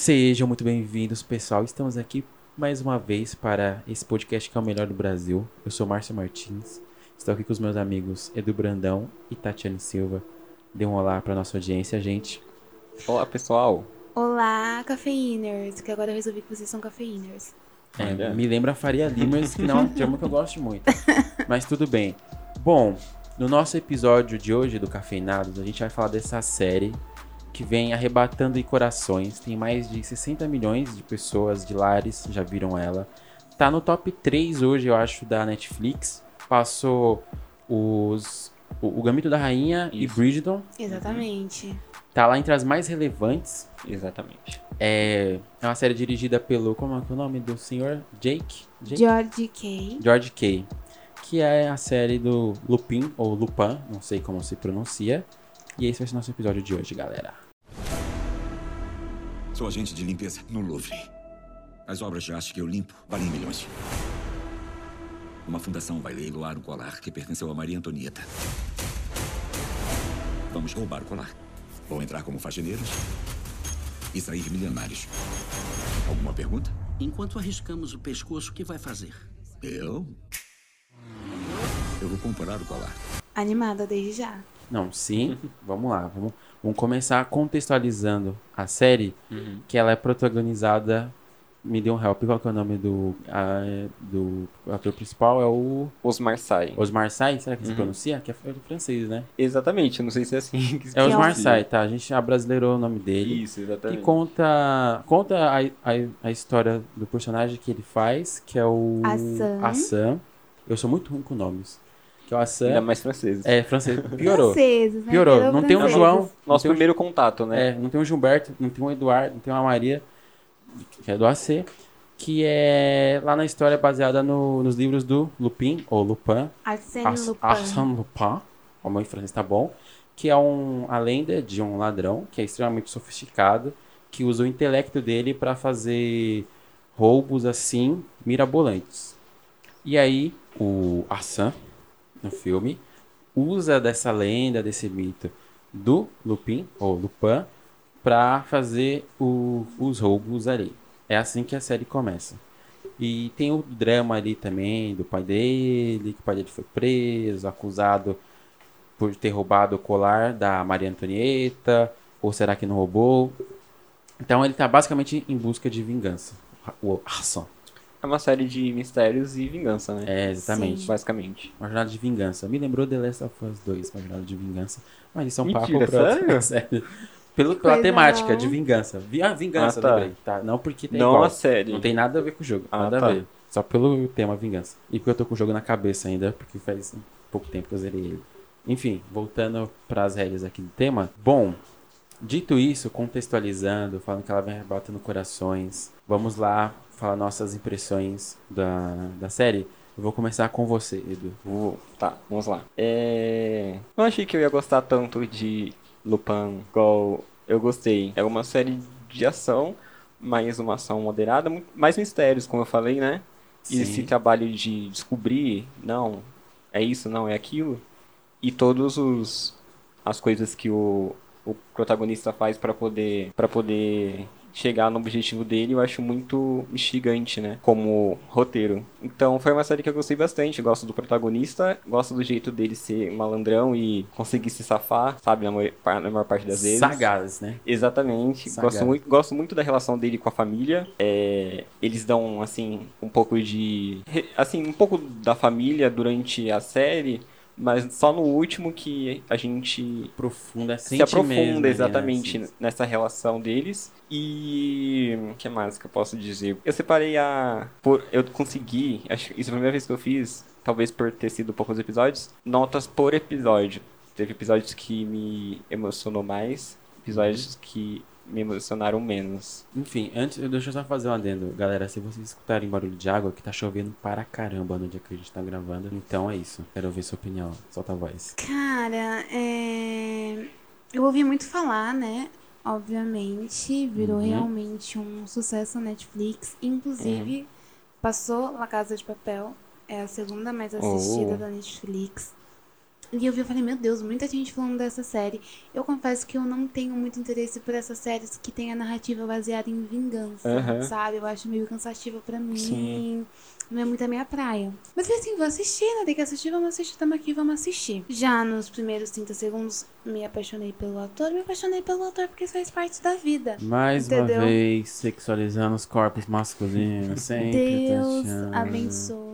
Sejam muito bem-vindos, pessoal. Estamos aqui mais uma vez para esse podcast que é o melhor do Brasil. Eu sou Márcio Martins. Estou aqui com os meus amigos Edu Brandão e Tatiane Silva. Dê um olá para nossa audiência, gente. Olá, pessoal. Olá, cafeiners, que agora eu resolvi que vocês são cafeiners. É, me lembra a Faria Limers, que não é um termo que eu gosto muito. Mas tudo bem. Bom, no nosso episódio de hoje do Cafeinados, a gente vai falar dessa série que vem arrebatando em corações. Tem mais de 60 milhões de pessoas de lares já viram ela. Tá no top 3 hoje, eu acho, da Netflix. Passou os o, o Gambito da Rainha e Isso. Bridgerton. Exatamente. Tá lá entre as mais relevantes. Exatamente. É, é uma série dirigida pelo. Como é que é o nome do senhor? Jake? Jake? George Kay. George Kay. Que é a série do Lupin, ou Lupin, não sei como se pronuncia. E esse vai ser o nosso episódio de hoje, galera. Sou agente de limpeza no Louvre. As obras de arte que eu limpo valem milhões. Uma fundação vai leiloar o colar que pertenceu a Maria Antonieta. Vamos roubar o colar. Vou entrar como faxineiros e sair milionários. Alguma pergunta? Enquanto arriscamos o pescoço, o que vai fazer? Eu? Eu vou comprar o colar. Animada desde já. Não, sim, vamos lá. Vamos, vamos começar contextualizando a série, que ela é protagonizada. Me deu um help, qual que é o nome do, a- do ator principal? É o Os Marseille. Osmar Sy, será que se pronuncia? Que é francês, né? Exatamente, eu não sei se é assim que se É Osmar. Sy, tá? A gente abrasileirou o nome dele. Isso, Que exatamente. conta, conta a, a, a história do personagem que ele faz, que é o Assam. Assam. Eu sou muito ruim com nomes. Que é o Assam. Ainda mais franceses. É francês. Piorou. Franceses, né? Piorou. Não tem um franceses. João. Nosso tem um- primeiro contato, né? É, não tem um Gilberto, não tem um Eduardo, não tem uma Maria, que é do AC, que é lá na história baseada no- nos livros do Lupin, ou Lupin, Arsène Ars- Lupin. Arsène Lupin, como em francês tá bom, que é um, a lenda de um ladrão que é extremamente sofisticado, que usa o intelecto dele para fazer roubos assim mirabolantes. E aí o Arsène, no filme, usa dessa lenda, desse mito do Lupin, ou Lupin, para fazer o- os roubos ali. É assim que a série começa. E tem o drama ali também do pai dele, que o pai dele foi preso, acusado por ter roubado o colar da Maria Antonieta, ou será que não roubou? Então ele tá basicamente em busca de vingança. O Arslan. É uma série de mistérios e vingança, né? É, exatamente. Basicamente. Uma jornada de vingança. Me lembrou The Last of Us 2, uma jornada de vingança. Mas isso é um Mentira, papo pra sério? sério. Pelo, pela temática não. de vingança. Vi- Ah, vingança, Ah, tá. lembrei. Tá, não porque tem Não igual. a série. Não tem nada a ver com o jogo. Ah, nada tá. a ver. Só pelo tema vingança. E porque eu tô com o jogo na cabeça ainda, porque faz pouco tempo que eu zerei ele. Enfim, voltando para as regras aqui do tema. Bom, dito isso, contextualizando, falando que ela vem arrebatando corações, vamos lá falar nossas impressões da, da série. Eu vou começar com você, Edu. Vou- Tá, vamos lá. É... Não achei que eu ia gostar tanto de Lupin igual eu gostei. É uma série de ação, mas uma ação moderada, mais mistérios, como eu falei, né? E Sim. esse trabalho de descobrir, não, é isso, não, é aquilo. E todos os as coisas que o, o protagonista faz para poder para poder chegar no objetivo dele, eu acho muito instigante, né? Como roteiro. Então foi uma série que eu gostei bastante. Gosto do protagonista, gosto do jeito dele ser malandrão e conseguir se safar, sabe? Na maior, na maior parte das vezes. Sagaz, né? Exatamente. Sagaz. Gosto muito, gosto muito da relação dele com a família. É, eles dão, assim, um pouco de. Assim, um pouco da família durante a série, mas só no último que a gente Profunda, se aprofunda mesmo, né? exatamente Assim. nessa relação deles. E o que mais que eu posso dizer? Eu separei a. Por, eu consegui, acho que isso é a primeira vez que eu fiz, talvez por ter sido poucos episódios, notas por episódio. Teve episódios que me emocionou mais, episódios que me emocionaram menos. Enfim, antes, deixa eu só fazer um adendo. Galera, se vocês escutarem barulho de água, que tá chovendo para caramba no dia que a gente tá gravando. Então é isso. Quero ouvir sua opinião. Solta a voz. Cara, é... eu ouvi muito falar, né? Obviamente, virou Uhum. realmente um sucesso na Netflix. Inclusive, passou La Casa de Papel. É a segunda mais assistida Oh. da Netflix. E eu vi e falei, meu Deus, muita gente falando dessa série. Eu confesso que eu não tenho muito interesse por essas séries que tem a narrativa baseada em vingança, Aham. sabe? Eu acho meio cansativa pra mim. Sim. Não é muito a minha praia. Mas assim, vou assistir, né? Tem que assistir, vamos assistir, tamo aqui, vamos assistir. Já nos primeiros 30 segundos, me apaixonei pelo ator, me apaixonei pelo ator porque isso faz parte da vida. Mais Entendeu? uma vez, sexualizando os corpos masculinos. Sempre Deus abençoe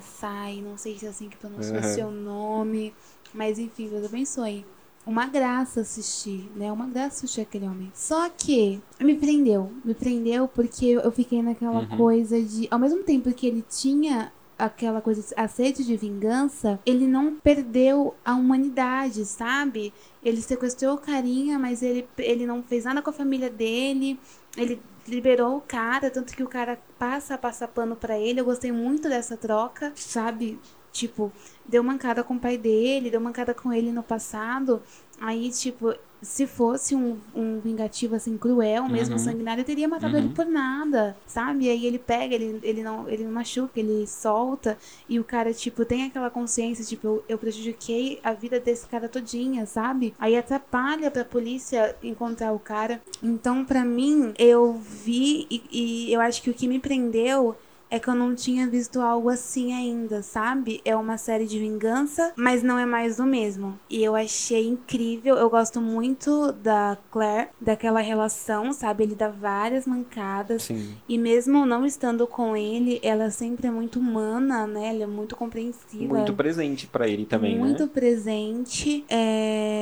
Sai, não sei se é assim que pronuncia o Aham. seu nome, mas enfim, Deus abençoe. Uma graça assistir, né? Uma graça assistir aquele homem. Só que me prendeu, me prendeu porque eu fiquei naquela Uhum. coisa de, ao mesmo tempo que ele tinha aquela coisa, a sede de vingança, ele não perdeu a humanidade, sabe? Ele sequestrou o carinha, mas ele, ele não fez nada com a família dele. Ele liberou o cara, tanto que o cara passa a passar pano pra ele. Eu gostei muito dessa troca, sabe? Tipo, deu mancada com o pai dele, deu mancada com ele no passado. Aí, tipo, se fosse um, um vingativo assim cruel, mesmo Uhum. sanguinário, eu teria matado ele por nada, sabe? E aí ele pega, ele, ele não ele não machuca, ele solta. E o cara, tipo, tem aquela consciência, tipo, eu, eu prejudiquei a vida desse cara todinha, sabe? Aí atrapalha pra polícia encontrar o cara. Então, pra mim, eu vi e, e eu acho que o que me prendeu é que eu não tinha visto algo assim ainda, sabe? É uma série de vingança, mas não é mais do mesmo. E eu achei incrível. Eu gosto muito da Claire, daquela relação, sabe? Ele dá várias mancadas. Sim. E mesmo não estando com ele, ela sempre é muito humana, né? Ela é muito compreensiva. Muito presente pra ele também, muito né? presente. É...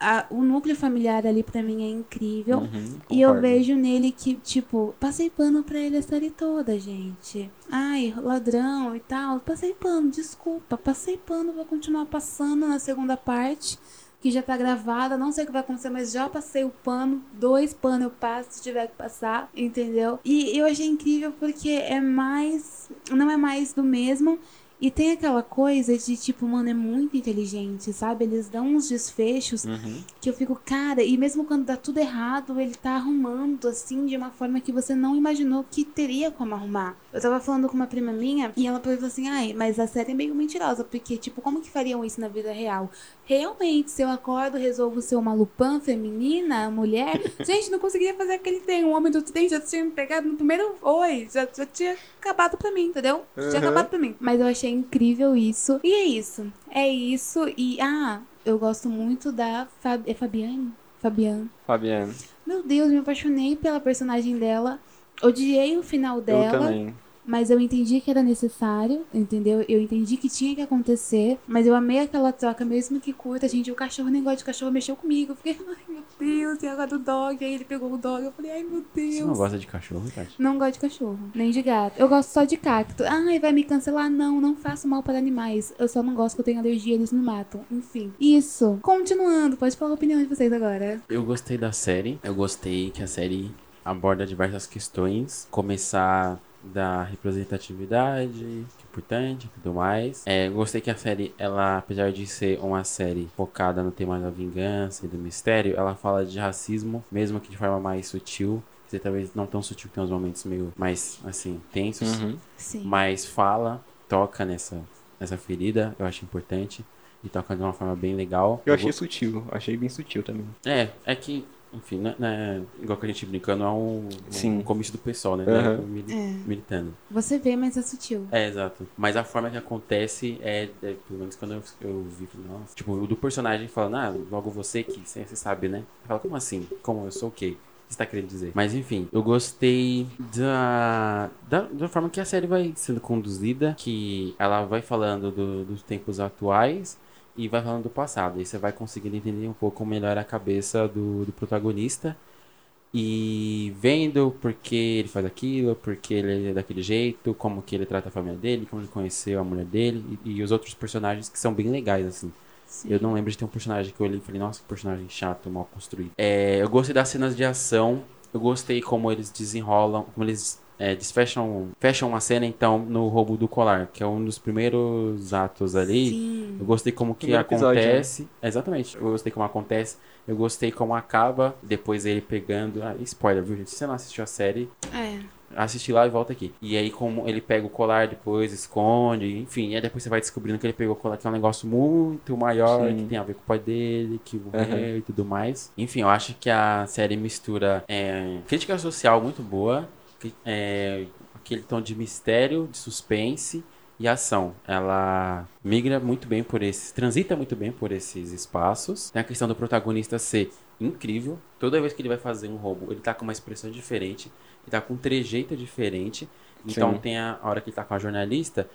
a- o núcleo familiar ali pra mim é incrível. Uhum, E eu vejo nele que, tipo, passei pano pra ele a série toda, gente. Ai, ladrão e tal. Passei pano, desculpa. Passei pano, vou continuar passando na segunda parte, que já tá gravada. Não sei o que vai acontecer, mas já passei o pano. Dois panos eu passo se tiver que passar, entendeu? E eu achei incrível porque é mais. Não é mais do mesmo. E tem aquela coisa de, tipo, mano, é muito inteligente, sabe? Eles dão uns desfechos Uhum. que eu fico, cara, e mesmo quando dá tudo errado, ele tá arrumando assim de uma forma que você não imaginou que teria como arrumar. Eu tava falando com uma prima minha e ela falou assim: ai, mas a série é meio mentirosa, porque, tipo, como que fariam isso na vida real? Realmente, se eu acordo, resolvo ser uma Lupin feminina, mulher, gente, não conseguiria fazer aquele trem. Um homem do trem já tinha me pegado no primeiro oi, já, já tinha acabado pra mim, entendeu? Já tinha Uhum. acabado pra mim. Mas eu achei incrível isso. E é isso. É isso. E, ah, eu gosto muito da Fab... É Fabiane? Fabiane. Fabiano, Meu Deus, me apaixonei pela personagem dela. Odiei o final eu dela. também. Mas eu entendi que era necessário, entendeu? Eu entendi que tinha que acontecer. Mas eu amei aquela troca, mesmo que curta, gente. O cachorro, o negócio de cachorro mexeu comigo. Eu fiquei, ai meu Deus, e agora do dog. Aí ele pegou o dog. Eu falei, ai meu Deus. Você não gosta de cachorro, Tati? Não gosto de cachorro, nem de gato. Eu gosto só de cacto. Ai, vai me cancelar? Não, não faço mal para animais. Eu só não gosto que eu tenho alergia, eles me matam. Enfim. Isso. Continuando, pode falar a opinião de vocês agora. Eu gostei da série. Eu gostei que a série aborda diversas questões. Começar da representatividade, que é importante e tudo mais. É, eu gostei que a série, ela, apesar de ser uma série focada no tema da vingança e do mistério, ela fala de racismo, mesmo que de forma mais sutil. Quer dizer, talvez não tão sutil, tem uns momentos meio mais, assim, tensos. Uhum. Sim. Mas fala, toca nessa, nessa ferida, eu acho importante. E toca de uma forma bem legal. Eu achei go- sutil, achei bem sutil também. É, é que, enfim, né, né, igual que a gente brincando, é um, um comício do pessoal, né? Aham. né, mili- É. Militando. Você vê, mas é sutil. É, exato. Mas a forma que acontece é, é, pelo menos quando eu, eu vi, nossa. Tipo, o do personagem falando, ah, logo você que você sabe, né? Fala, como assim? Como eu sou o quê? O que você tá querendo dizer? Mas enfim, eu gostei da, da, da forma que a série vai sendo conduzida, que ela vai falando do- dos tempos atuais e vai falando do passado. E você vai conseguindo entender um pouco melhor a cabeça do, do protagonista. E vendo por que ele faz aquilo, por que ele é daquele jeito, como que ele trata a família dele, como ele conheceu a mulher dele e, e os outros personagens que são bem legais, assim. Sim. Eu não lembro de ter um personagem que eu olhei e falei, nossa, que personagem chato, mal construído. É, eu gostei das cenas de ação, eu gostei como eles desenrolam, como eles é, desfecham fecham uma cena, então, no roubo do colar, que é um dos primeiros atos ali. Sim. Eu gostei como que Primeiro episódio, né? acontece. Exatamente. Eu gostei como acontece. Eu gostei como acaba. Depois ele pegando. Ah, spoiler, viu, gente? Se você não assistiu a série, É. assistir lá e volta aqui. E aí, como ele pega o colar depois, esconde, enfim. E aí depois você vai descobrindo que ele pegou o colar, que é um negócio muito maior, Sim. que tem a ver com o pai dele, que morreu e tudo mais. Enfim, eu acho que a série mistura é, crítica social muito boa, é, aquele tom de mistério, de suspense e ação. Ela migra muito bem por esses, transita muito bem por esses espaços. Tem a questão do protagonista ser incrível. Toda vez que ele vai fazer um roubo, ele tá com uma expressão diferente, ele tá com um trejeito diferente. Então Sim. tem a, hora que ele tá com a jornalista,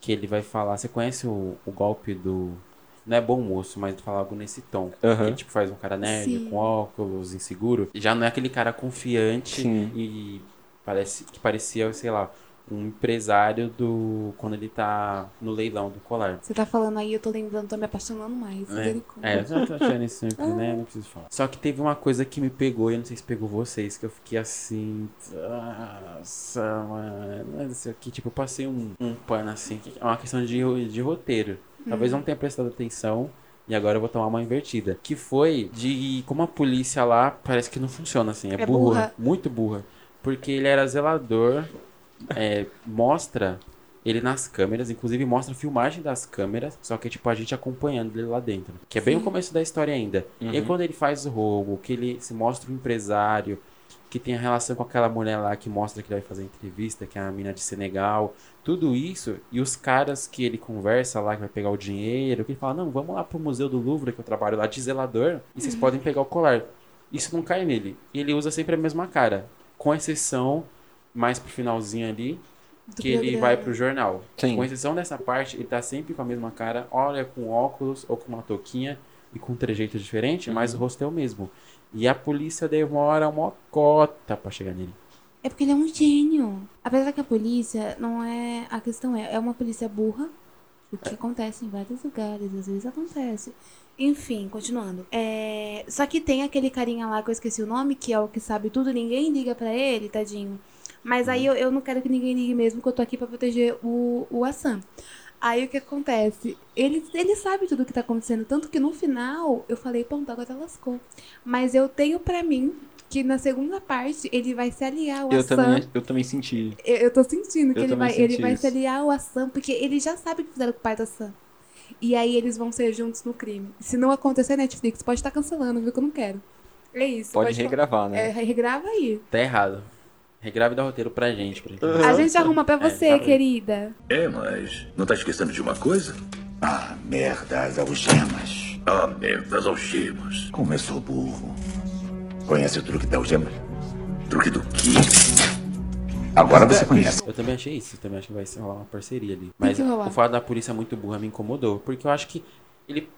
que ele vai falar, você conhece o, o golpe do não é bom moço, mas fala algo nesse tom. Que tipo faz um cara nerd, Sim. com óculos, inseguro. Já não é aquele cara confiante Sim. e parece que parecia, sei lá, um empresário do quando ele tá no leilão do colar. Você tá falando aí, eu tô lembrando, tô me apaixonando mais. É, é, eu já tô achando isso sempre, né? Não preciso falar. Só que teve uma coisa que me pegou, e eu não sei se pegou vocês, que eu fiquei assim. Nossa, mano. Isso aqui, tipo, eu passei um, um pano assim. que É uma questão de, de roteiro. Talvez não tenha prestado atenção. E agora eu vou tomar uma invertida. Que foi de como a polícia lá parece que não funciona assim. É, É burra, burra. Muito burra. Porque ele era zelador. é, mostra ele nas câmeras, inclusive mostra a filmagem das câmeras, só que tipo a gente acompanhando ele lá dentro, que é bem o começo da história ainda. E aí quando ele faz o roubo, que ele se mostra um empresário, que tem a relação com aquela mulher lá que mostra que ele vai fazer entrevista, que é a mina de Senegal, tudo isso, e os caras que ele conversa lá, que vai pegar o dinheiro, que ele fala, não, vamos lá pro Museu do Louvre, que eu trabalho lá de zelador, e vocês podem pegar o colar. Isso não cai nele. E ele usa sempre a mesma cara, com exceção, mais pro finalzinho ali, Do que ele programa. vai pro jornal. Sim. Com exceção dessa parte, ele tá sempre com a mesma cara, olha com óculos ou com uma touquinha e com um trejeito diferente, mas o rosto é o mesmo. E a polícia demora uma cota pra chegar nele. É porque ele é um gênio. Apesar que a polícia não é. A questão é, é uma polícia burra. O que acontece em vários lugares, às vezes acontece. Enfim, continuando. É, Só que tem aquele carinha lá que eu esqueci o nome, que é o que sabe tudo, ninguém liga pra ele, tadinho. Mas aí eu, eu não quero que ninguém ligue mesmo, porque eu tô aqui pra proteger o, o Assam. Aí o que acontece? Ele, ele sabe tudo o que tá acontecendo. Tanto que no final eu falei, pronto, agora lascou. Mas eu tenho pra mim que na segunda parte ele vai se aliar ao Eu Assam. também, eu também senti. Eu, eu tô sentindo que Eu ele vai, ele vai isso. se aliar ao Assam, porque ele já sabe o que fizeram com o pai do Assam. E aí eles vão ser juntos no crime. Se não acontecer, Netflix pode estar cancelando, viu? Que eu não quero. É isso. Pode regravar, né? É, regrava aí. Tá errado. Regrave dá roteiro pra gente. Pra gente. A gente arruma pra É, você, tá bem. querida. É, mas não tá esquecendo de uma coisa? Ah, merda, as algemas. Ah, merda, as algemas. Como eu sou burro. Conhece o truque da algema? Truque do quê? Agora você conhece. Eu também achei isso. Eu também acho que vai ser rolar uma parceria ali. Mas que o fato da polícia muito burra me incomodou. Porque eu acho que ele.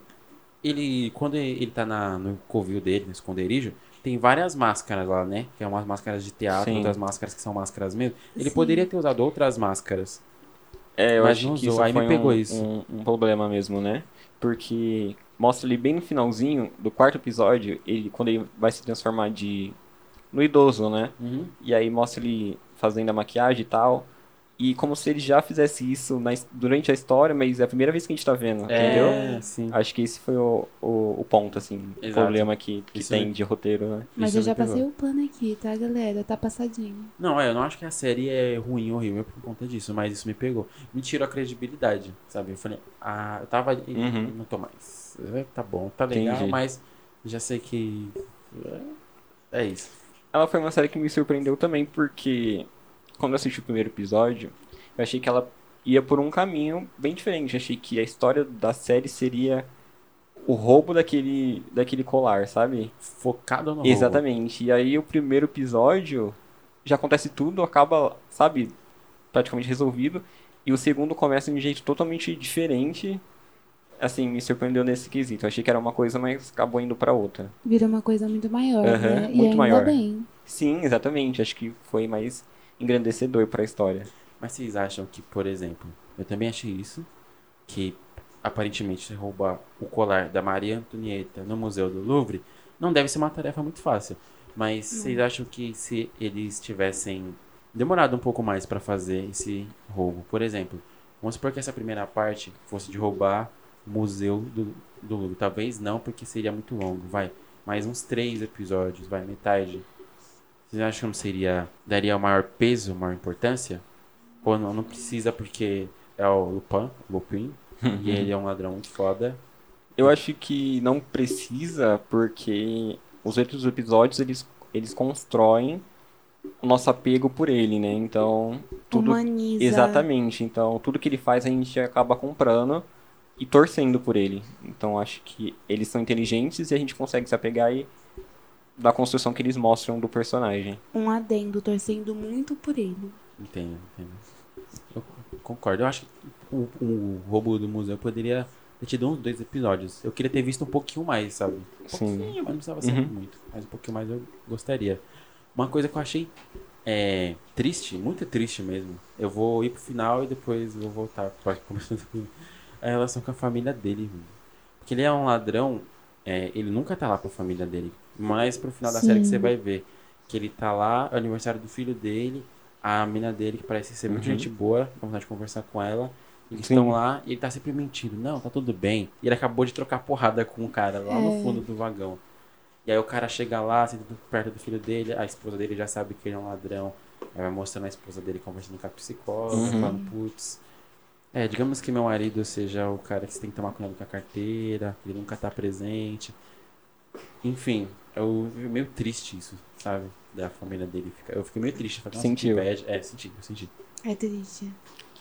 Ele. Quando ele tá na, no covil dele, no esconderijo, tem várias máscaras lá, né? Que é umas máscaras de teatro, Sim. outras máscaras que são máscaras mesmo. Ele Sim. poderia ter usado outras máscaras. É, eu Mas acho não que usou, isso aí me pegou um, isso. Um, um problema mesmo, né? Porque mostra ali bem no finalzinho do quarto episódio, ele quando ele vai se transformar de no idoso, né? Uhum. E aí mostra ele fazendo a maquiagem e tal. E como se ele já fizesse isso na durante a história, mas é a primeira vez que a gente tá vendo, entendeu? É, sim. Acho que esse foi o, o, o ponto, assim, o problema que, que Isso tem de roteiro, né? Mas Isso eu já me pegou. passei o plano aqui, tá, galera? Tá passadinho. Não, é, eu não acho que a série é ruim, horrível por conta disso, mas isso me pegou. Me tirou a credibilidade, sabe? Eu falei, ah, eu tava ali, Uhum. não tô mais. É, Tá bom, tá legal, Entendi. mas já sei que. É, é isso. Ela foi uma série que me surpreendeu também, porque quando eu assisti o primeiro episódio, eu achei que ela ia por um caminho bem diferente. Eu achei que a história da série seria o roubo daquele, daquele colar, sabe? Focado no roubo. Exatamente. E aí o primeiro episódio já acontece tudo, acaba, sabe, praticamente resolvido. E o segundo começa de um jeito totalmente diferente. Assim, me surpreendeu nesse quesito. Eu achei que era uma coisa, mas acabou indo pra outra. Vira uma coisa muito maior, Aham, né? e muito ainda maior. bem. Sim, exatamente. Acho que foi mais engrandecedor pra história. Mas vocês acham que, por exemplo, eu também achei isso, que aparentemente você roubar o colar da Maria Antonieta no Museu do Louvre não deve ser uma tarefa muito fácil. Mas vocês acham que se eles tivessem demorado um pouco mais pra fazer esse roubo, por exemplo, vamos supor que essa primeira parte fosse de roubar o Museu do, do Louvre. Talvez não, porque seria muito longo, vai. Mais uns três episódios, vai, metade. Vocês acham que não seria. daria o maior peso, maior importância? Ou não, não precisa porque é o Lupin, Lupin, e ele é um ladrão muito foda. Eu acho que não precisa, porque os outros episódios eles, eles constroem o nosso apego por ele, né? Então, tudo. Humaniza. Exatamente. Então, tudo que ele faz a gente acaba comprando e torcendo por ele. Então, acho que eles são inteligentes e a gente consegue se apegar e da construção que eles mostram do personagem. Um adendo, torcendo muito por ele. Entendo, entendo. Eu concordo. Eu acho que o, o roubo do museu poderia ter tido uns dois episódios. Eu queria ter visto um pouquinho mais, sabe? Um Sim. pouquinho, mas não precisava ser Uhum. muito. Mas um pouquinho mais eu gostaria. Uma coisa que eu achei é, triste, muito triste mesmo. Eu vou ir pro final e depois vou voltar pra começar a relação com a família dele. mano. Porque ele é um ladrão, é, ele nunca tá lá com a família dele. Mas pro final da série que você vai ver que ele tá lá, é o aniversário do filho dele, a mina dele, que parece ser muito Uhum. gente boa, com vontade de conversar com ela. Eles Sim. estão lá e ele tá sempre mentindo. Não, tá tudo bem. E ele acabou de trocar porrada com o cara lá no É. fundo do vagão. E aí o cara chega lá, senta perto do filho dele, a esposa dele já sabe que ele é um ladrão. Aí vai mostrando a esposa dele conversando com a psicóloga, Uhum. falando, putz. É, digamos que meu marido seja o cara que você tem que tomar cuidado com a carteira, ele nunca tá presente. Enfim, eu meio triste isso, sabe? Da família dele. Eu fiquei meio triste. Falei, Sentiu. É, senti, eu senti. É triste.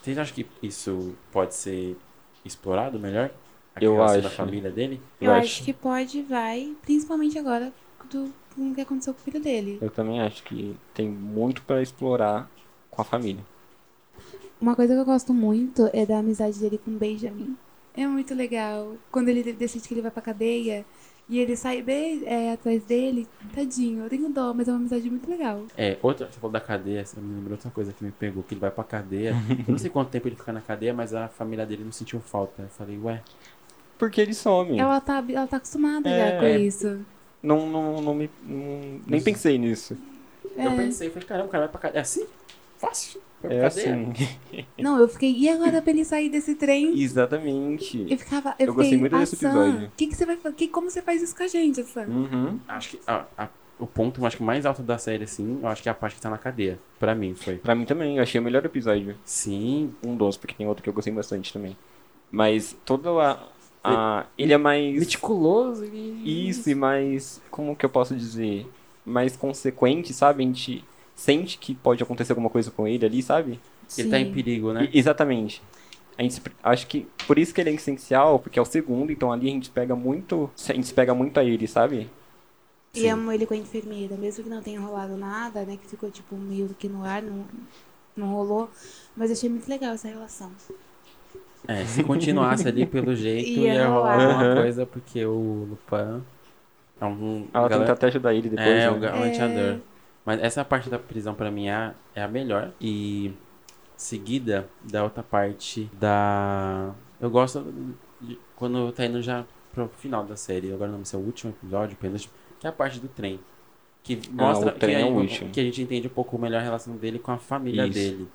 Vocês acham que isso pode ser explorado melhor? A Eu relação da acho. família dele? Eu, Eu acho acho. que pode e vai, principalmente agora do, com o que aconteceu com o filho dele. Eu também acho que tem muito pra explorar com a família. Uma coisa que eu gosto muito é da amizade dele com o Benjamin. É muito legal. Quando ele decide que ele vai pra cadeia e ele sai bem é, atrás dele, tadinho, eu tenho dó, mas é uma amizade muito legal. É, outra, você falou da cadeia, você me lembrou outra coisa que me pegou, que ele vai pra cadeia. eu não sei quanto tempo ele fica na cadeia, mas a família dele não sentiu falta. Eu falei, ué, Porque ele some. Ela tá, ela tá acostumada É. já com isso. Não, não, não me. não- nem pensei nisso. É. eu pensei, falei, caramba, o cara vai pra cadeia. É assim? Fácil. É assim. Não, eu fiquei, e agora pra ele sair desse trem? Exatamente. Eu ficava, eu, Eu gostei fiquei, muito desse "Ah, Sam, episódio." Que que você vai fazer? Como você faz isso com a gente, Sam? Uhum. Acho que a- a- o ponto acho que mais alto da série, assim, eu acho que é a parte que tá na cadeia. Pra mim, foi. Pra mim também, eu achei o melhor episódio. Sim, Um dos, porque tem outro que eu gostei bastante também. Mas toda a. a- ele é mais. meticuloso e... Isso, e mais. Como que eu posso dizer? Mais consequente, sabe? A gente sente que pode acontecer alguma coisa com ele ali, sabe? Ele tá em Sim. perigo, né? E- exatamente. A gente, acho que por isso que ele é essencial, porque é o segundo, então ali a gente pega muito. A gente pega muito a ele, sabe? E amo ele com a enfermeira, mesmo que não tenha rolado nada, né? Que ficou tipo meio que no ar, não, não rolou. Mas eu achei muito legal essa relação. É, se continuasse ali pelo jeito, Ia ia rolar alguma Aham. coisa, porque o Lupin é um... Ela galera- tenta até ajudar ele depois. É, né? o galanteador. Mas essa parte da prisão pra mim é, é a melhor. E seguida da outra parte da. Eu gosto de- quando tá indo já pro final da série. Agora não sei se é o último episódio, penúltimo, que é a parte do trem. Que mostra o trem que, é o aí- último. que a gente entende um pouco melhor a relação dele com a família Isso. dele.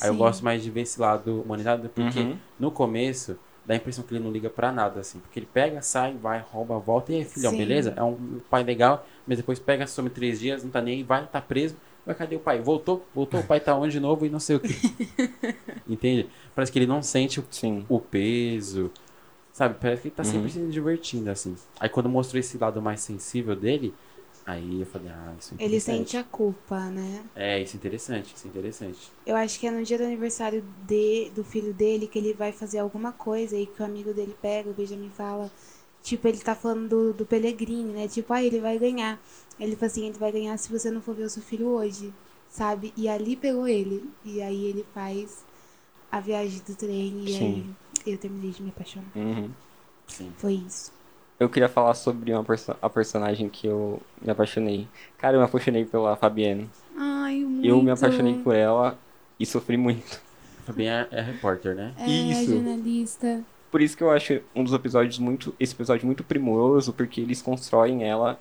Aí eu Sim. gosto mais de ver esse lado humanizado, porque Uhum. no começo dá a impressão que ele não liga pra nada, assim. Porque ele pega, sai, vai, rouba, volta. E aí, filhão, Sim. beleza? É um pai legal, mas depois pega, some três dias, não tá nem aí, vai, tá preso. Mas cadê o pai? Voltou, voltou, o pai tá onde de novo e não sei o que. Entende? Parece que ele não sente o, Sim. o peso. Sabe? Parece que ele tá sempre Uhum. se divertindo, assim. Aí quando mostrou esse lado mais sensível dele, aí eu falei, ah, isso é Ele sente a culpa, né? É, isso é interessante, isso é interessante. Eu acho que é no dia do aniversário de, do filho dele que ele vai fazer alguma coisa e que o amigo dele pega, o Benjamin fala. Tipo, ele tá falando do, do Pellegrini, né? Tipo, ah, ele vai ganhar. Ele fala assim, ele vai ganhar se você não for ver o seu filho hoje, sabe? E ali pegou ele. E aí ele faz a viagem do trem e Sim. aí eu terminei de me apaixonar. Uhum. Sim. Foi isso. Eu queria falar sobre uma perso a personagem que eu me apaixonei. Cara, eu me apaixonei pela Fabienne. Ai, muito. Eu me apaixonei por ela e sofri muito. Também é, é repórter, né? É, Isso. jornalista. Por isso que eu acho um dos episódios muito. Esse episódio muito primoroso, porque eles constroem ela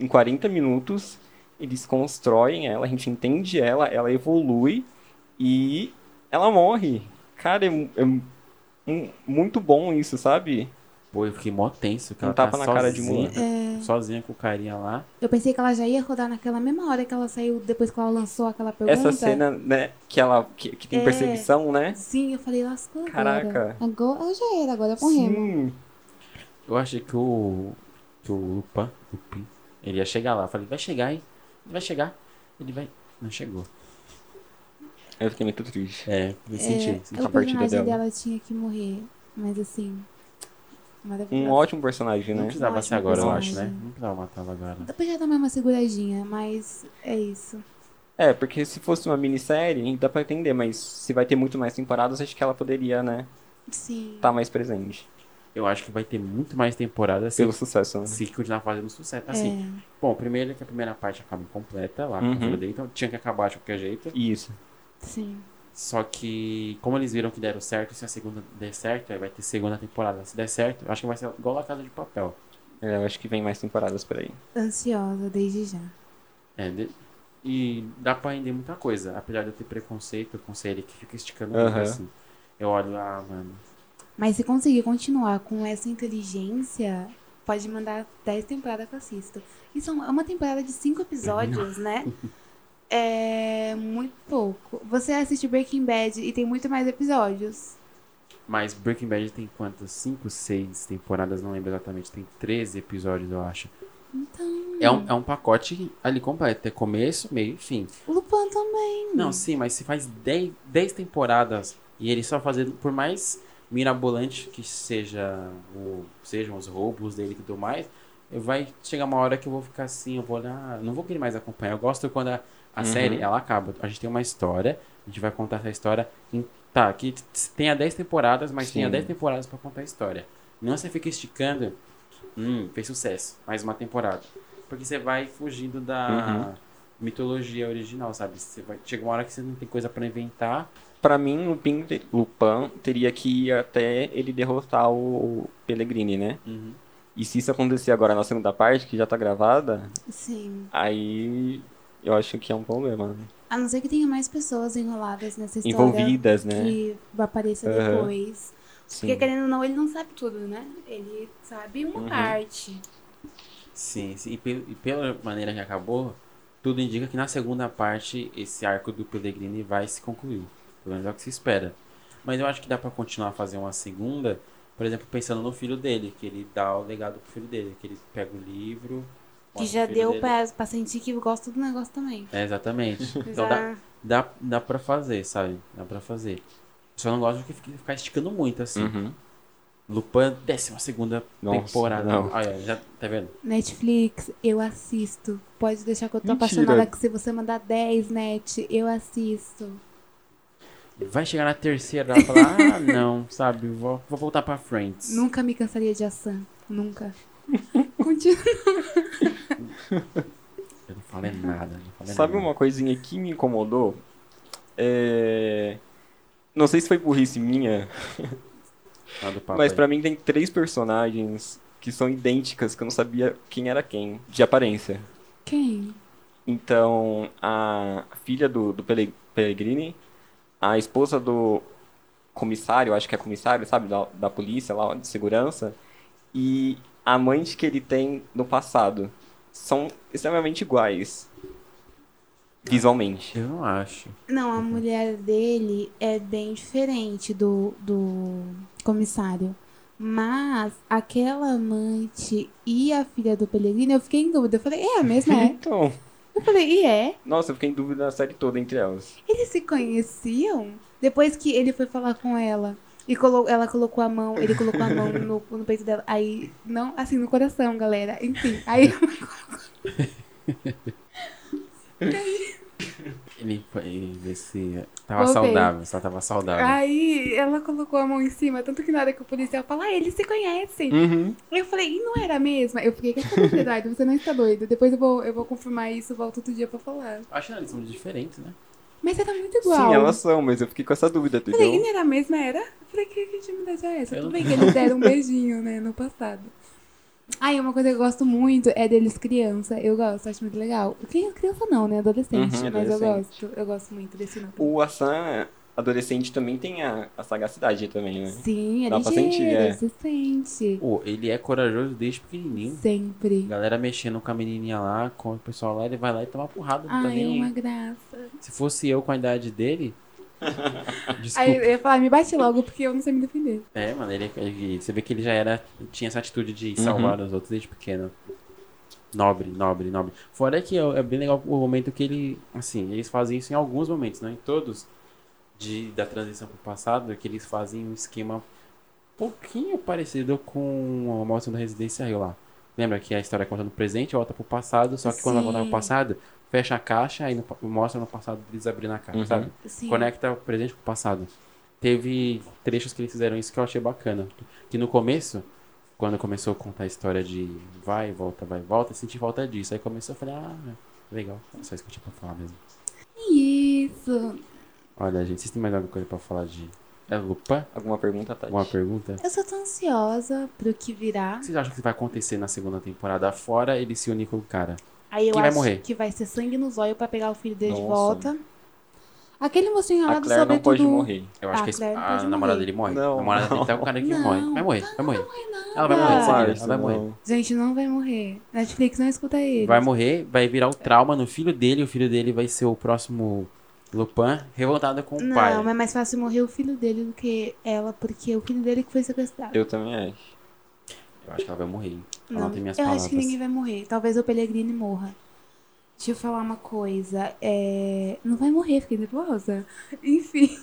em 40 minutos. Eles constroem ela, a gente entende ela, ela evolui e ela morre. Cara, é, é um- muito bom isso, sabe? Pô, eu fiquei mó tenso, que Um ela tá tapa na cara de sozinha. mulher. É, sozinha com o carinha lá. Eu pensei que ela já ia rodar naquela mesma hora que ela saiu, depois que ela lançou aquela pergunta. Essa cena, né, que ela que, que tem É. perseguição, né? Sim, eu falei, lascou. Caraca. Agora já era, agora é com. Sim. Eu achei que o. que o Lupin, Lupin, ele ia chegar lá. Eu falei, vai chegar, hein? Ele vai chegar. Ele vai. Não chegou. Eu fiquei muito triste. É, me senti. É, senti. o a partida dela. dela tinha que morrer. Mas assim. Um ótimo personagem, Não né? precisava Ótimo ser agora, eu acho, né? personagem. Não precisava matá-la agora. Depois já dá mais uma seguradinha, mas é isso. É, porque se fosse uma minissérie, dá pra entender, mas se vai ter muito mais temporadas, acho que ela poderia, né, Sim. estar mais presente. Eu acho que vai ter muito mais temporadas se, Pelo sucesso, né? se continuar fazendo sucesso. Assim, É. bom, primeiro que a primeira parte acaba incompleta lá com Uhum. a filha dele, então tinha que acabar de qualquer jeito. Isso. Sim. Só que, como eles viram que deram certo, se a segunda der certo, aí vai ter segunda temporada. Se der certo, eu acho que vai ser igual a Casa de Papel. É, eu acho que vem mais temporadas por aí. Ansiosa desde já. É, de- e dá pra render muita coisa. Apesar de eu ter preconceito com série que fica esticando Aham. muito assim. Eu olho, ah, mano. Mas se conseguir continuar com essa inteligência, pode mandar 10 temporadas que eu assisto. Isso é uma temporada de 5 episódios, né? É muito pouco. Você assiste Breaking Bad e tem muito mais episódios. Mas Breaking Bad tem quantas? 5, 6 temporadas, não lembro exatamente. Tem 13 episódios, eu acho. Então. É um, é um pacote ali completo. É começo, meio e fim. O Lupin também. Não, sim, mas se faz 10, 10 temporadas e ele só fazendo, por mais mirabolante que seja o, sejam os roubos dele e tudo mais, vai chegar uma hora que eu vou ficar assim, eu vou olhar, não vou querer mais acompanhar. Eu gosto quando a, a Uhum. série, ela acaba. A gente tem uma história, a gente vai contar essa história em, tá, que tenha 10 temporadas, mas tenha Sim. 10 temporadas pra contar a história. Não você fica esticando, hum, fez sucesso, mais uma temporada. Porque você vai fugindo da Uhum. mitologia original, sabe? Você vai, chega uma hora que você não tem coisa pra inventar. Pra mim, Lupin, Lupin teria que ir até ele derrotar o, o Pellegrini, né? E se isso acontecer agora na segunda parte, que já tá gravada, Sim. aí eu acho que é um problema. né? A não ser que tenha mais pessoas enroladas nessa história. Envolvidas, né? Que aparecer Aham. depois. Sim. Porque querendo ou não, ele não sabe tudo, né? Ele sabe uma Uhum. parte. Sim, sim. E, pe- e pela maneira que acabou, tudo indica que na segunda parte esse arco do Pellegrini vai se concluir. Pelo menos é o que se espera. Mas eu acho que dá pra continuar a fazer uma segunda, por exemplo, pensando no filho dele, que ele dá o legado pro filho dele, que ele pega o livro. Que já deu dele. pra, pra sentir que gosta do negócio também. É, exatamente. Então dá, dá, dá pra fazer, sabe? Dá pra fazer. Só não gosto de ficar- esticando muito, assim. Uhum. Lupin, décima segunda Nossa, temporada. não. Olha, já tá vendo? Netflix, eu assisto. Pode deixar que eu tô Mentira. apaixonada que se você mandar 10, net, eu assisto. Vai chegar na terceira ela vai falar, ah, não, sabe? Vou, vou voltar pra Friends. Nunca me cansaria de ação. Nunca. Continua. Eu não falei nada, não falei Sabe nada. uma coisinha que me incomodou? É... Não sei se foi burrice minha, mas pra mim tem três personagens que são idênticas, que eu não sabia quem era quem, de aparência. Quem? Então, a filha do, do Pele- Pellegrini, a esposa do comissário, acho que é comissário, sabe, da, da polícia lá, de segurança, e a amante que ele tem no passado. São extremamente iguais. Visualmente. Eu não acho. Não, a mulher dele é bem diferente do, do comissário. Mas aquela amante e a filha do Pellegrino, eu fiquei em dúvida. Eu falei, é a mesma, é? Então, Eu falei, e é? nossa, eu fiquei em dúvida na série toda entre elas. Eles se conheciam? Depois que ele foi falar com ela e colo ela colocou a mão, ele colocou a mão no, no peito dela. Aí, não, assim, no coração, galera. Enfim, aí Ele foi ver se tava saudável, só tava saudável. Aí ela colocou a mão em cima, tanto que na hora que o policial fala, ah, eles se conhecem. Uhum. Eu falei, e não era a mesma? Eu fiquei com essa dúvida, Eduardo, você não está doido. Depois eu vou, eu vou confirmar isso, volto outro dia pra falar. Acho que eles são diferentes, né? Mas era muito igual. Sim, elas são, mas eu fiquei com essa dúvida, Eu falei, entendeu? não era a mesma, era? Eu falei, que, que intimidade é essa? Eu Tudo bem que eles deram um beijinho, né, no passado. Aí, uma coisa que eu gosto muito é deles criança. Eu gosto, acho muito legal. Cri- Criança não, né? Adolescente. Uhum, mas eu adolescente. gosto. Eu gosto muito desse núcleo. O Hassan, adolescente também tem a, a sagacidade também, né? Sim, é Dá pra sentir, é. se sente. Pô, ele é corajoso desde pequenininho. Sempre. Galera mexendo com a menininha lá, com o pessoal lá, ele vai lá e toma porrada. Tá Ai, nem é uma graça. Se fosse eu com a idade dele. Desculpa. Aí eu ia falar, me bate logo, porque eu não sei me defender. É, mano, ele, ele- você vê que ele já era. Tinha essa atitude de salvar os outros desde pequeno. Nobre, nobre, nobre. Fora que é, é bem legal o momento que ele. Assim, eles fazem isso em alguns momentos, não em todos. De, da transição pro passado, que eles fazem um esquema um pouquinho parecido com a moção da Residência Rio lá. Lembra que a história conta no presente, volta pro passado, só que quando ela volta pro Sim. passado, fecha a caixa e no- mostra no passado eles abrindo a caixa, Uhum. sabe? Sim. conecta o presente com o passado. Teve trechos que eles fizeram isso que eu achei bacana. Que no começo, quando começou a contar a história de vai, volta, vai, volta, eu senti falta disso. Aí começou a falar, ah, legal, é só isso que eu tinha pra falar mesmo. Isso. Olha, gente, vocês têm mais alguma coisa pra falar de. É Lupin? Alguma pergunta, Tati? Alguma pergunta? Eu sou tão ansiosa pro que virá. O que vocês acham que vai acontecer na segunda temporada? Fora ele se unir com o cara. Aí eu Quem vai acho morrer? que vai ser sangue no zóio pra pegar o filho dele de Nossa. volta. Aquele mocinho A enrolado Claire não pode morrer. Eu acho Ah, que esse- Claire não a pode namorada morrer. dele morre. Não, a namorada dele não. tá o cara que Não, morre. Vai morrer, vai morrer. Não, Ela vai morrer, Márcio, ela vai morrer. não. Gente, não vai morrer. Netflix não escuta ele. Vai morrer, vai virar o trauma no filho dele. O filho dele vai ser o próximo Lupin, revoltado com o Não, pai. mas é mais fácil morrer o filho dele do que ela, porque o filho dele que foi sequestrado. Eu também acho. Eu acho que ela vai morrer. hein? Não, Anotem minhas eu palavras. acho que ninguém vai morrer. Talvez o Pellegrini morra. Deixa eu falar uma coisa. É... Não vai morrer, fiquei nervosa. Enfim.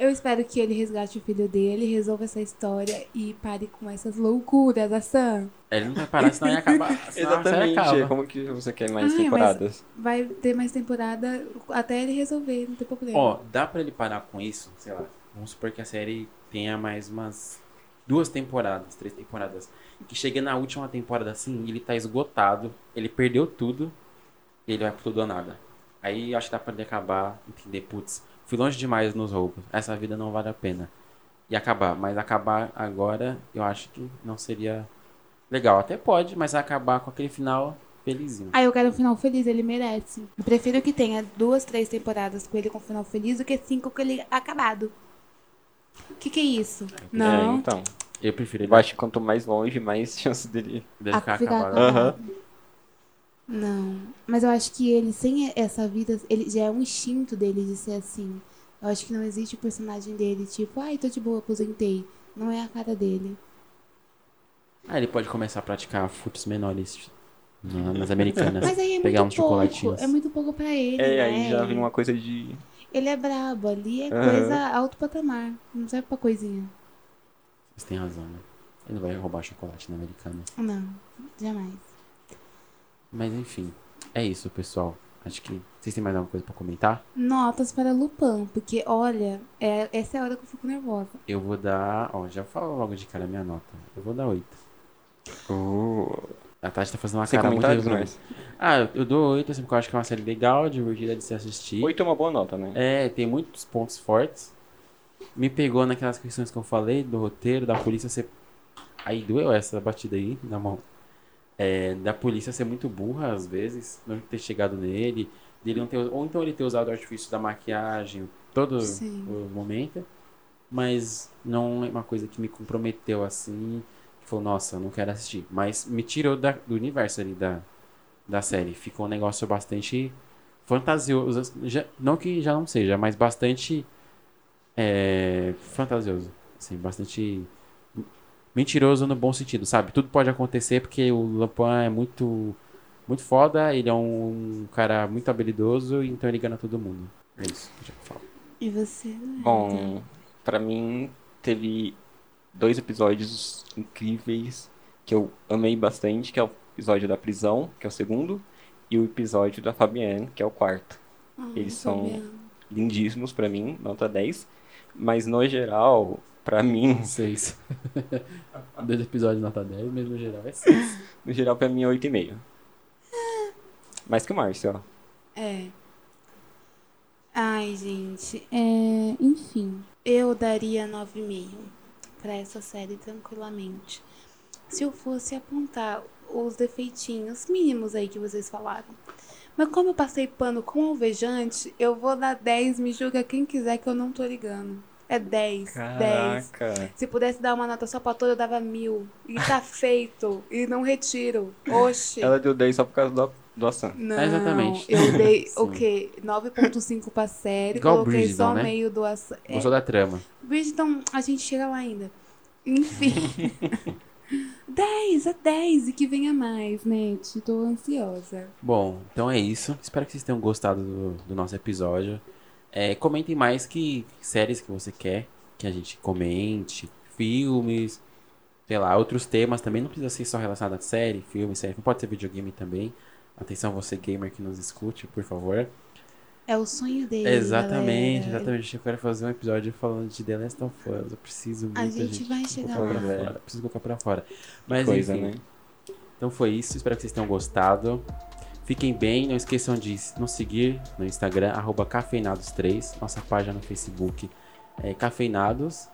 Eu espero que ele resgate o filho dele, resolva essa história e pare com essas loucuras da Sam. Ele não vai parar, senão ia acabar. A Exatamente. acaba. Como que você quer mais Ai, mas- temporadas? Vai ter mais temporada até ele resolver, não tem problema. Ó, dá pra ele parar com isso? Sei lá. Vamos supor que a série tenha mais umas duas temporadas, três temporadas. Que chega na última temporada assim, ele tá esgotado, ele perdeu tudo, e ele vai pro tudo ou nada. Aí eu acho que dá pra ele acabar, entender, putz, fui longe demais nos roubos, essa vida não vale a pena. E acabar, mas acabar agora, eu acho que não seria legal. Até pode, mas acabar com aquele final felizinho. Ah, eu quero um final feliz, ele merece. Eu prefiro que tenha duas, três temporadas com ele com final feliz do que cinco com ele acabado. O que, que é isso? É, Não. então. Eu prefiro ele Eu acho que quanto mais longe, mais chance dele. dele Ah, ficar ficar acabado. Aham. Não. Mas eu acho que ele, sem essa vida, ele já é um instinto dele de ser assim. Eu acho que não existe o personagem dele, tipo, ai, tô de boa, aposentei. Não é a cara dele. Ah, ele pode começar a praticar furtos menores na- nas americanas. Mas aí é Pegar muito uns pouco. É muito pouco pra ele. É, né? aí já vem uma coisa de. Ele é brabo, ali é Aham. coisa alto patamar. Não serve pra coisinha. Você tem razão, né? Ele não vai roubar chocolate na americana. Não, jamais. Mas enfim, é isso, pessoal. Acho que. Vocês têm mais alguma coisa pra comentar? Notas para Lupin, porque olha, é, essa é a hora que eu fico nervosa. Eu vou dar. Ó, já falo logo de cara a minha nota. Eu vou dar 8. A Tati tá fazendo uma Sem cara muito mas. Ah, eu- eu dou 8, assim, porque eu acho que é uma série legal, divertida de se assistir. Oito é uma boa nota, né? É, tem muitos pontos fortes. Me pegou naquelas questões que eu falei, do roteiro, da polícia ser. Aí doeu essa batida aí na mão. É, da polícia ser muito burra às vezes, não ter chegado nele, dele não ter, ou então ele ter usado o artifício da maquiagem todo Sim. o momento, mas não é uma coisa que me comprometeu assim, que falou, nossa, não quero assistir. Mas me tirou da- do universo ali da, da série. Ficou um negócio bastante fantasioso. Já, não que já não seja, mas bastante é, fantasioso. Assim, bastante mentiroso no bom sentido, sabe? Tudo pode acontecer porque o Lupin é muito muito foda, ele é um cara muito habilidoso, então ele engana todo mundo. É isso, já falo. E você? Bom, pra mim teve dois episódios incríveis que eu amei bastante, que é o episódio da prisão, que é o segundo, e o episódio da Fabienne, que é o quarto. Ah, Eles são Fabiano. lindíssimos pra mim, nota 10. Mas no geral, pra mim, 6. Dois episódios nota 10, mas no geral é 6. no geral pra mim é 8,5. Mais que o Márcio, ó. É. Ai, gente. É... Enfim, eu daria 9,5 pra essa série tranquilamente. Se eu fosse apontar os defeitinhos mínimos aí que vocês falaram. Mas como eu passei pano com alvejante, eu vou dar 10, me julga quem quiser que eu não tô ligando. É 10, 10. Caraca. Se pudesse dar uma nota só pra toda, eu dava mil. E tá feito. E não retiro. Oxi. Ela deu 10 só por causa do, do Assan. Não, É, exatamente. eu dei o quê? 9.5 pra série, Igual coloquei Bridgerton, só né? meio do... aça- É, Gostou da trama. Bridgerton, a gente chega lá ainda. Enfim. 10, é 10 e que venha mais, Net. Tô ansiosa. Bom, então é isso. Espero que vocês tenham gostado do, do nosso episódio. É, comentem mais que séries que você quer que a gente comente, filmes, sei lá, outros temas também. Não precisa ser só relacionado a série, filme, série. Não pode ser videogame também. Atenção, você gamer que nos escute, por favor. É o sonho dele, exatamente, galera. exatamente. Eu quero fazer um episódio falando de The Last of Us. Eu preciso muito. A gente vai chegar colocar lá. pra fora. Preciso colocar pra fora. Mas Coisa, enfim. né? Então foi isso, espero que vocês tenham gostado. Fiquem bem, não esqueçam de nos seguir no Instagram, arroba cafeinados3, nossa página no Facebook é Cafeinados.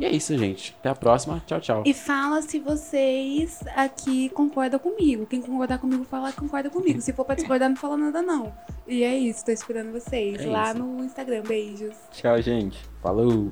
E é isso, gente. Até a próxima. Tchau, tchau. E fala se vocês aqui concordam comigo. Quem concordar comigo, fala que concorda comigo. Se for pra discordar, não fala nada, não. E é isso, tô esperando vocês É lá isso. no Instagram. Beijos. Tchau, gente. Falou!